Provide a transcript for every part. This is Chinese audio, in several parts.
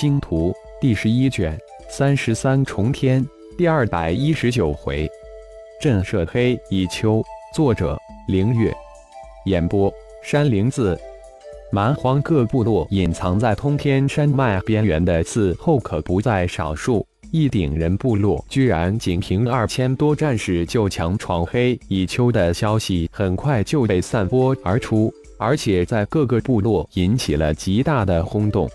星图》第十一卷三十三重天第二百一十九回，震慑黑蚁丘。作者：凌月。演播：山灵子。蛮荒各部落隐藏在通天山脉边缘的刺后可不在少数。一顶人部落居然仅凭二千多战士就强闯黑蚁丘的消息，很快就被散播而出。而且在各个部落引起了极大的轰动，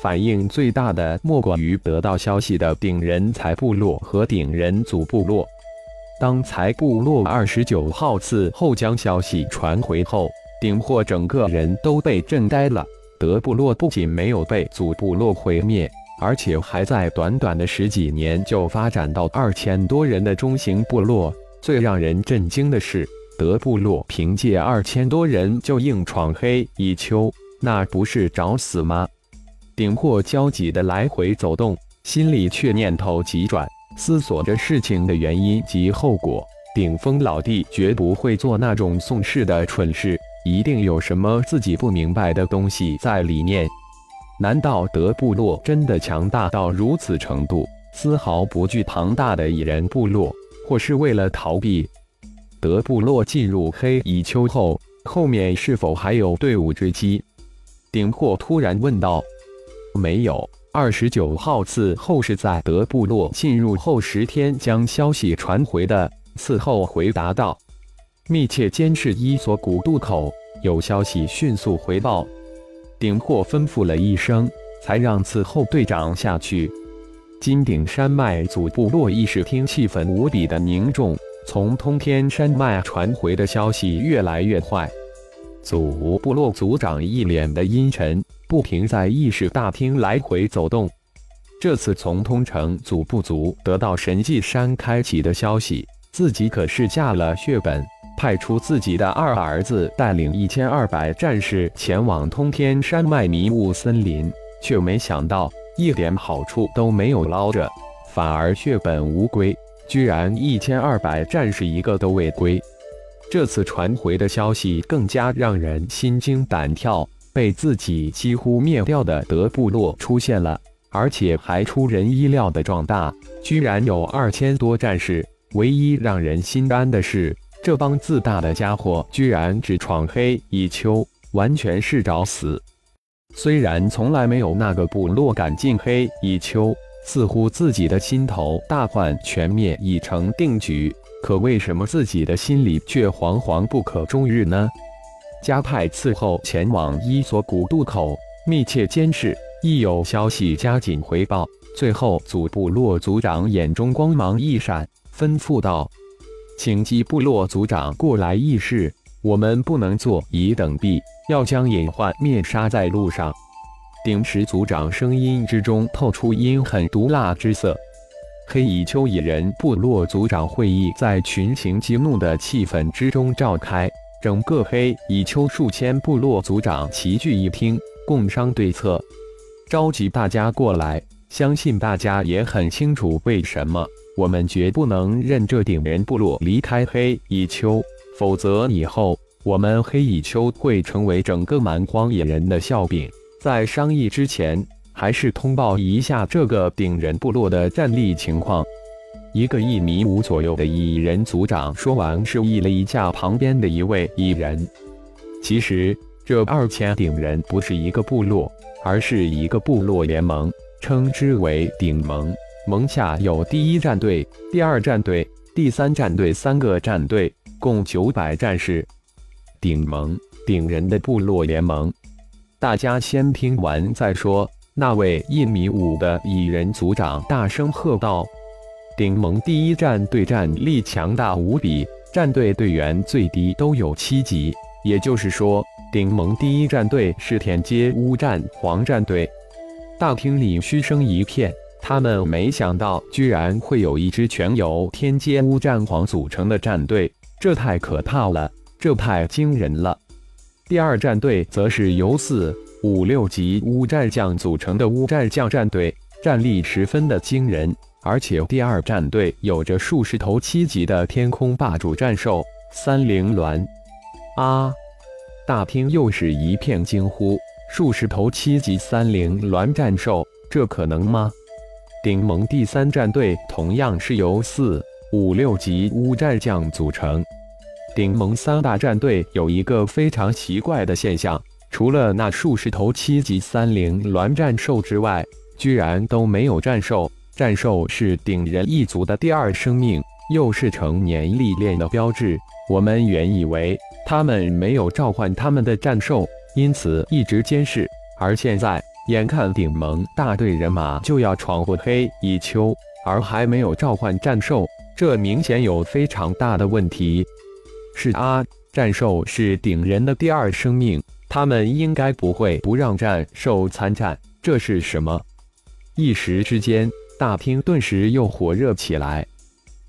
反应最大的莫过于得到消息的顶人才部落和顶人族部落。当财部落二十九号次后将消息传回后，顶霍整个人都被震呆了。德部落不仅没有被祖部落毁灭，而且还在短短的十几年就发展到二千多人的中型部落。最让人震惊的是。德部落凭借二千多人就硬闯黑蚁丘，那不是找死吗？顶破焦急的来回走动，心里却念头急转，思索着事情的原因及后果。顶峰老弟绝不会做那种送事的蠢事，一定有什么自己不明白的东西在里面。难道德部落真的强大到如此程度，丝毫不惧庞大的蚁人部落，或是为了逃避？德部落进入黑蚁丘后，后面是否还有队伍追击？顶破突然问道。没有，二十九号次后是在德部落进入后十天将消息传回的。伺候回答道。密切监视伊索古渡口，有消息迅速回报。顶霍吩咐了一声，才让伺候队长下去。金顶山脉祖部落议事厅气氛无比的凝重。从通天山脉传回的消息越来越坏，祖部落族长一脸的阴沉，不停在议事大厅来回走动。这次从通城祖部族得到神迹山开启的消息，自己可是下了血本，派出自己的二儿子带领一千二百战士前往通天山脉迷雾森林，却没想到一点好处都没有捞着，反而血本无归。居然一千二百战士一个都未归，这次传回的消息更加让人心惊胆跳。被自己几乎灭掉的德部落出现了，而且还出人意料的壮大，居然有二千多战士。唯一让人心安的是，这帮自大的家伙居然只闯黑蚁丘，完全是找死。虽然从来没有那个部落敢进黑蚁丘。似乎自己的心头大患全灭已成定局，可为什么自己的心里却惶惶不可终日呢？加派伺候前往伊索古渡口，密切监视，一有消息加紧回报。最后，祖部落族长眼中光芒一闪，吩咐道：“请基部落族长过来议事，我们不能坐以等毙，要将隐患灭杀在路上。”顶石族长声音之中透出阴狠毒辣之色。黑蚁丘蚁人部落族长会议在群情激怒的气氛之中召开，整个黑蚁丘数千部落族长齐聚一厅，共商对策。召集大家过来，相信大家也很清楚为什么我们绝不能任这顶人部落离开黑蚁丘，否则以后我们黑蚁丘会成为整个蛮荒野人的笑柄。在商议之前，还是通报一下这个顶人部落的战力情况。一个一米五左右的蚁人族长说完，示意了一下旁边的一位蚁人。其实，这二千顶人不是一个部落，而是一个部落联盟，称之为顶盟。盟下有第一战队、第二战队、第三战队三个战队，共九百战士。顶盟，顶人的部落联盟。大家先听完再说。那位一米五的蚁人族长大声喝道：“顶盟第一战队战力强大无比，战队队员最低都有七级。也就是说，顶盟第一战队是天阶乌战皇战队。”大厅里嘘声一片。他们没想到，居然会有一支全由天阶乌战皇组成的战队，这太可怕了，这太惊人了。第二战队则是由四五六级乌战将组成的乌战将战队，战力十分的惊人。而且第二战队有着数十头七级的天空霸主战兽三灵鸾。啊！大厅又是一片惊呼。数十头七级三灵鸾战兽，这可能吗？顶盟第三战队同样是由四、五、六级乌战将组成。顶盟三大战队有一个非常奇怪的现象，除了那数十头七级三灵鸾战兽之外，居然都没有战兽。战兽是顶人一族的第二生命，又是成年历练的标志。我们原以为他们没有召唤他们的战兽，因此一直监视。而现在，眼看顶盟大队人马就要闯过黑蚁丘，而还没有召唤战兽，这明显有非常大的问题。是啊，战兽是顶人的第二生命，他们应该不会不让战兽参战。这是什么？一时之间，大厅顿时又火热起来。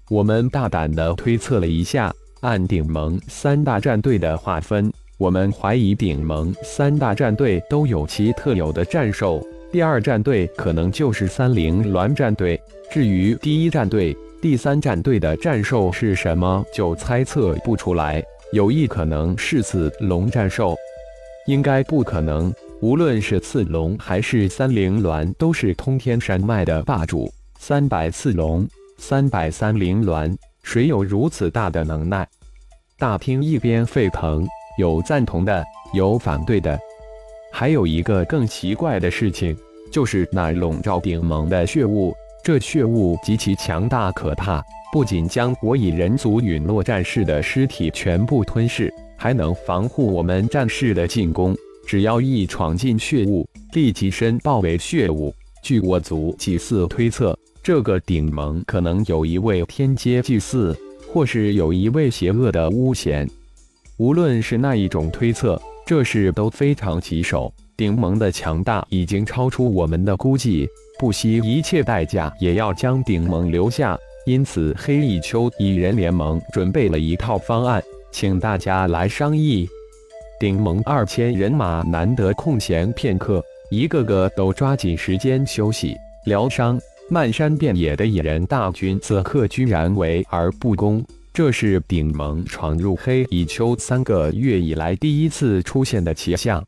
我们大胆地推测了一下，按顶盟三大战队的划分，我们怀疑顶盟三大战队都有其特有的战兽。第二战队可能就是三灵鸾战队。至于第一战队，第三战队的战兽是什么？就猜测不出来。有一可能是刺龙战兽，应该不可能。无论是刺龙还是三灵鸾，都是通天山脉的霸主。三百刺龙，三百三灵鸾，谁有如此大的能耐？大厅一边沸腾，有赞同的，有反对的。还有一个更奇怪的事情，就是那笼罩顶盟的血雾。这血雾极其强大可怕，不仅将我以人族陨落战士的尸体全部吞噬，还能防护我们战士的进攻。只要一闯进血雾，立即身爆为血雾。据我族祭祀推测，这个顶盟可能有一位天阶祭祀，或是有一位邪恶的巫贤。无论是那一种推测，这事都非常棘手。顶盟的强大已经超出我们的估计。不惜一切代价也要将顶盟留下，因此黑蚁丘蚁人联盟准备了一套方案，请大家来商议。顶盟二千人马难得空闲片刻，一个个都抓紧时间休息疗伤。漫山遍野的蚁人大军此刻居然围而不攻，这是顶盟闯入黑蚁丘三个月以来第一次出现的奇象。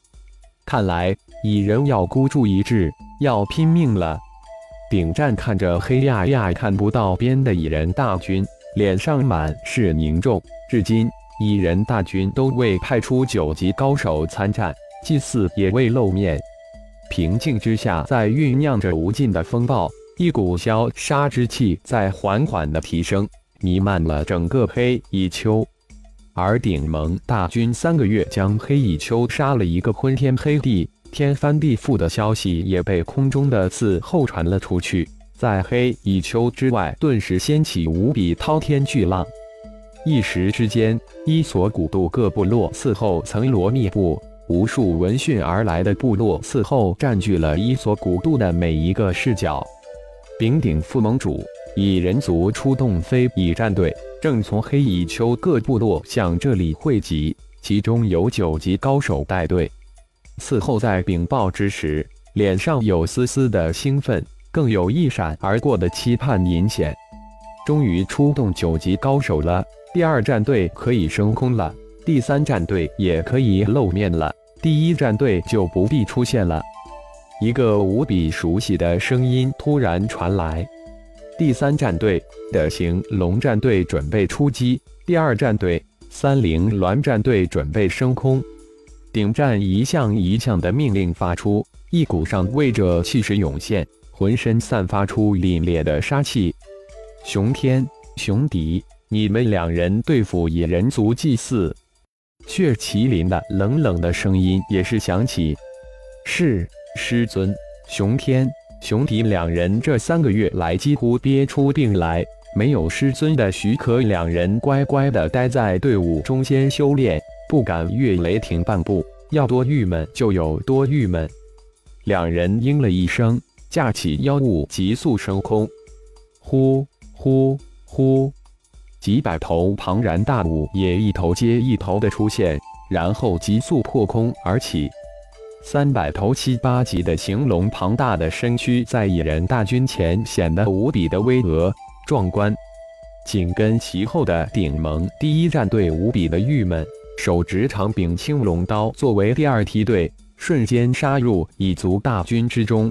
看来蚁人要孤注一掷。要拼命了！顶战看着黑压压看不到边的蚁人大军，脸上满是凝重。至今，蚁人大军都未派出九级高手参战，祭祀也未露面。平静之下，在酝酿着无尽的风暴，一股消杀之气在缓缓的提升，弥漫了整个黑蚁丘。而顶盟大军三个月将黑蚁丘杀了一个昏天黑地。天翻地覆的消息也被空中的刺后传了出去，在黑蚁丘之外，顿时掀起无比滔天巨浪。一时之间，伊索古渡各部落伺候层罗密布，无数闻讯而来的部落伺候占据了伊索古渡的每一个视角。丙鼎副盟主蚁人族出动非蚁战队，正从黑蚁丘各部落向这里汇集，其中有九级高手带队。伺候在禀报之时，脸上有丝丝的兴奋，更有一闪而过的期盼隐显。终于出动九级高手了，第二战队可以升空了，第三战队也可以露面了，第一战队就不必出现了。一个无比熟悉的声音突然传来：“第三战队的行龙战队准备出击，第二战队三菱鸾战队准备升空。”顶战一项一项的命令发出，一股上位者气势涌现，浑身散发出凛冽的杀气。熊天、熊迪，你们两人对付野人族祭祀。血麒麟的冷冷的声音也是响起。是师尊。熊天、熊迪两人这三个月来几乎憋出病来，没有师尊的许可，两人乖乖的待在队伍中间修炼。不敢越雷霆半步，要多郁闷就有多郁闷。两人应了一声，架起妖物急速升空。呼呼呼！几百头庞然大物也一头接一头的出现，然后急速破空而起。三百头七八级的形龙庞大的身躯在蚁人大军前显得无比的巍峨壮观。紧跟其后的顶盟第一战队无比的郁闷。手执长柄青龙刀，作为第二梯队，瞬间杀入蚁族大军之中。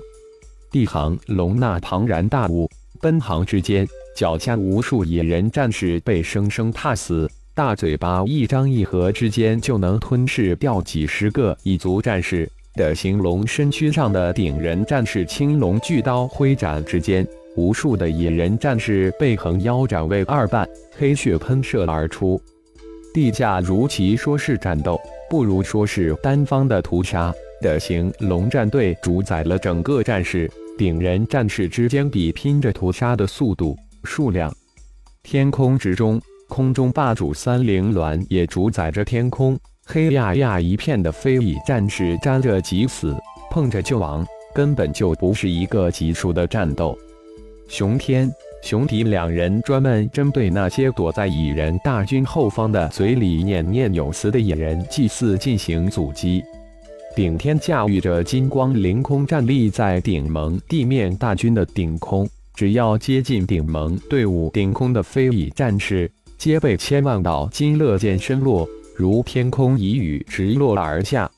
地行龙那庞然大物，奔航之间，脚下无数野人战士被生生踏死。大嘴巴一张一合之间，就能吞噬掉几十个蚁族战士。的形龙身躯上的顶人战士青龙巨刀挥斩之间，无数的野人战士被横腰斩为二半，黑血喷射而出。地下如其说是战斗，不如说是单方的屠杀。的形龙战队主宰了整个战士，顶人战士之间比拼着屠杀的速度、数量。天空之中。空中霸主三灵鸾也主宰着天空，黑压压一片的飞蚁战士沾着即死，碰着就亡，根本就不是一个级数的战斗。熊天、熊迪两人专门针对那些躲在蚁人大军后方的、嘴里念念有词的野人祭祀进行阻击。顶天驾驭着金光凌空站立在顶盟地面大军的顶空，只要接近顶盟队伍顶空的飞蚁战士。皆被千万道金乐剑身落，如天空一雨直落而下。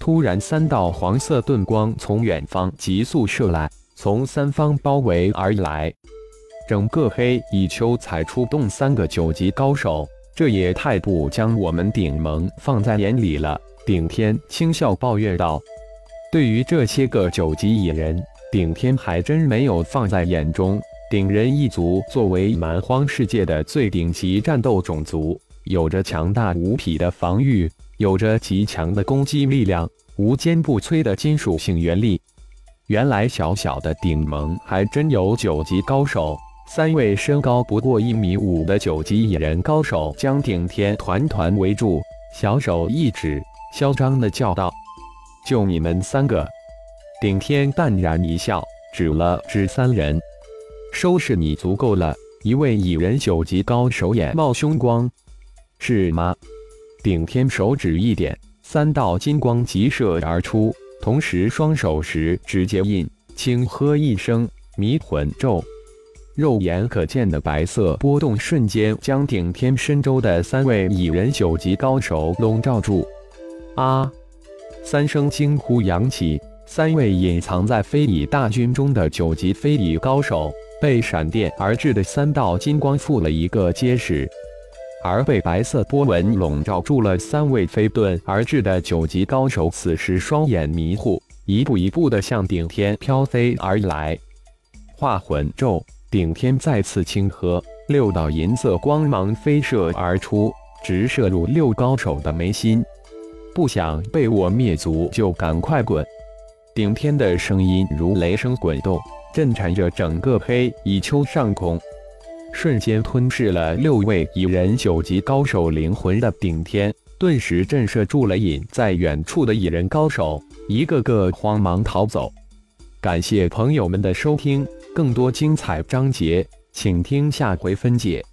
突然，三道黄色盾光从远方急速射来，从三方包围而来。整个黑蚁丘才出动三个九级高手，这也太不将我们顶盟放在眼里了。顶天轻笑抱怨道：“对于这些个九级蚁人，顶天还真没有放在眼中。”顶人一族作为蛮荒世界的最顶级战斗种族，有着强大无匹的防御，有着极强的攻击力量，无坚不摧的金属性原力。原来小小的顶盟还真有九级高手。三位身高不过一米五的九级野人高手将顶天团团围住，小手一指，嚣张的叫道：“就你们三个！”顶天淡然一笑，指了指三人。收拾你足够了。一位蚁人九级高手眼冒凶光，是吗？顶天手指一点，三道金光急射而出，同时双手时直接印，轻喝一声迷魂咒，肉眼可见的白色波动瞬间将顶天身周的三位蚁人九级高手笼罩住。啊！三声惊呼扬起，三位隐藏在飞蚁大军中的九级飞蚁高手。被闪电而至的三道金光附了一个结实，而被白色波纹笼罩住了三位飞遁而至的九级高手，此时双眼迷糊，一步一步的向顶天飘飞而来。化魂咒，顶天再次轻喝，六道银色光芒飞射而出，直射入六高手的眉心。不想被我灭族，就赶快滚！顶天的声音如雷声滚动。震颤着整个黑蚁丘上空，瞬间吞噬了六位蚁人九级高手灵魂的顶天，顿时震慑住了隐在远处的蚁人高手，一个个慌忙逃走。感谢朋友们的收听，更多精彩章节，请听下回分解。